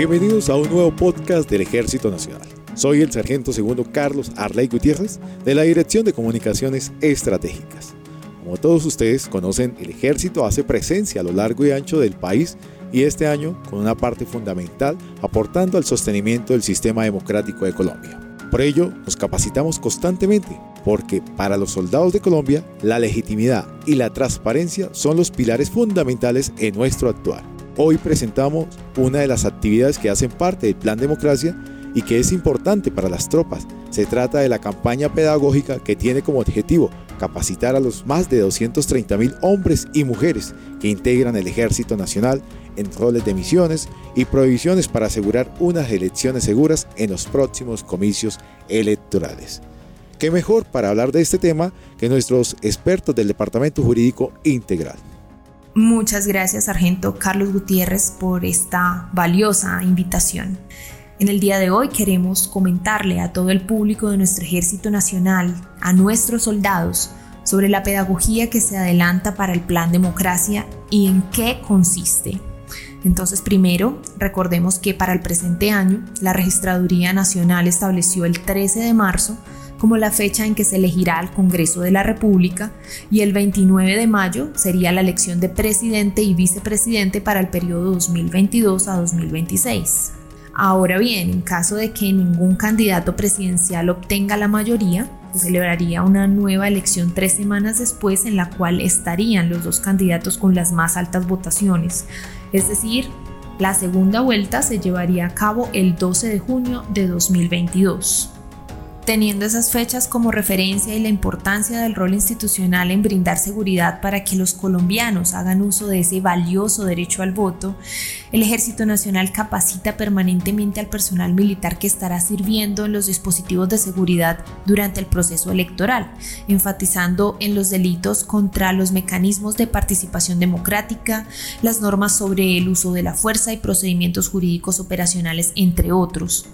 Bienvenidos a un nuevo podcast del Ejército Nacional. Soy el sargento segundo Carlos Arley Gutiérrez de la Dirección de Comunicaciones Estratégicas. Como todos ustedes conocen, el ejército hace presencia a lo largo y ancho del país y este año con una parte fundamental aportando al sostenimiento del sistema democrático de Colombia. Por ello, nos capacitamos constantemente, porque para los soldados de Colombia, la legitimidad y la transparencia son los pilares fundamentales en nuestro actuar. Hoy presentamos una de las actividades que hacen parte del Plan Democracia y que es importante para las tropas. Se trata de la campaña pedagógica que tiene como objetivo capacitar a los más de 230 mil hombres y mujeres que integran el Ejército Nacional en roles de misiones y prohibiciones para asegurar unas elecciones seguras en los próximos comicios electorales. ¿Qué mejor para hablar de este tema que nuestros expertos del Departamento Jurídico Integral? Muchas gracias, Sargento Carlos Gutiérrez, por esta valiosa invitación. En el día de hoy queremos comentarle a todo el público de nuestro Ejército Nacional, a nuestros soldados, sobre la pedagogía que se adelanta para el Plan Democracia y en qué consiste. Entonces, primero, recordemos que para el presente año, la Registraduría Nacional estableció el 13 de marzo como la fecha en que se elegirá al Congreso de la República y el 29 de mayo sería la elección de presidente y vicepresidente para el periodo 2022 a 2026. Ahora bien, en caso de que ningún candidato presidencial obtenga la mayoría, se celebraría una nueva elección tres semanas después en la cual estarían los dos candidatos con las más altas votaciones. Es decir, la segunda vuelta se llevaría a cabo el 12 de junio de 2022. Teniendo esas fechas como referencia y la importancia del rol institucional en brindar seguridad para que los colombianos hagan uso de ese valioso derecho al voto, el Ejército Nacional capacita permanentemente al personal militar que estará sirviendo en los dispositivos de seguridad durante el proceso electoral, enfatizando en los delitos contra los mecanismos de participación democrática, las normas sobre el uso de la fuerza y procedimientos jurídicos operacionales, entre otros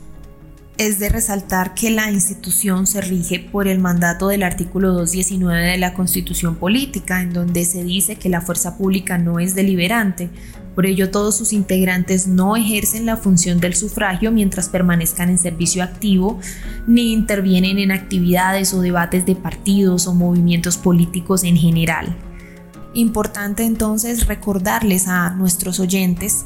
es de resaltar que la institución se rige por el mandato del artículo 219 de la Constitución Política, en donde se dice que la fuerza pública no es deliberante. Por ello, todos sus integrantes no ejercen la función del sufragio mientras permanezcan en servicio activo, ni intervienen en actividades o debates de partidos o movimientos políticos en general. Importante entonces recordarles a nuestros oyentes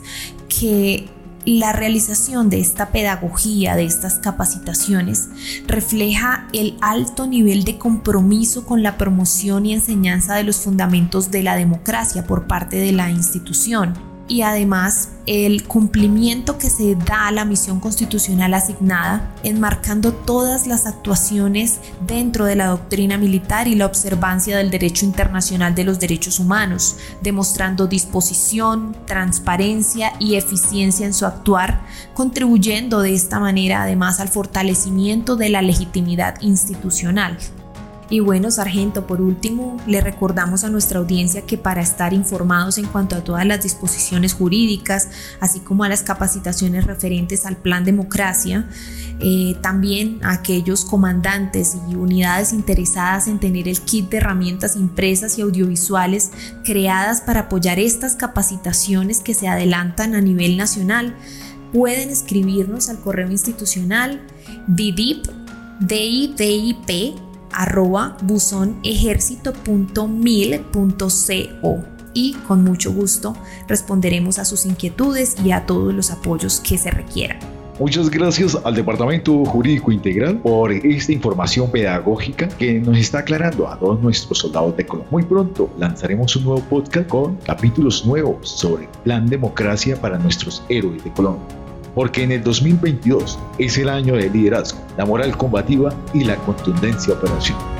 que la realización de esta pedagogía, de estas capacitaciones, refleja el alto nivel de compromiso con la promoción y enseñanza de los fundamentos de la democracia por parte de la institución y además el cumplimiento que se da a la misión constitucional asignada, enmarcando todas las actuaciones dentro de la doctrina militar y la observancia del derecho internacional de los derechos humanos, demostrando disposición, transparencia y eficiencia en su actuar, contribuyendo de esta manera además al fortalecimiento de la legitimidad institucional. Y bueno, sargento, por último, le recordamos a nuestra audiencia que para estar informados en cuanto a todas las disposiciones jurídicas, así como a las capacitaciones referentes al plan democracia, eh, también a aquellos comandantes y unidades interesadas en tener el kit de herramientas impresas y audiovisuales creadas para apoyar estas capacitaciones que se adelantan a nivel nacional, pueden escribirnos al correo institucional didip, didip arroba buzonejercito.mil.co y con mucho gusto responderemos a sus inquietudes y a todos los apoyos que se requieran. Muchas gracias al Departamento Jurídico Integral por esta información pedagógica que nos está aclarando a todos nuestros soldados de Colombia. Muy pronto lanzaremos un nuevo podcast con capítulos nuevos sobre plan democracia para nuestros héroes de Colombia porque en el 2022 es el año de liderazgo, la moral combativa y la contundencia operacional.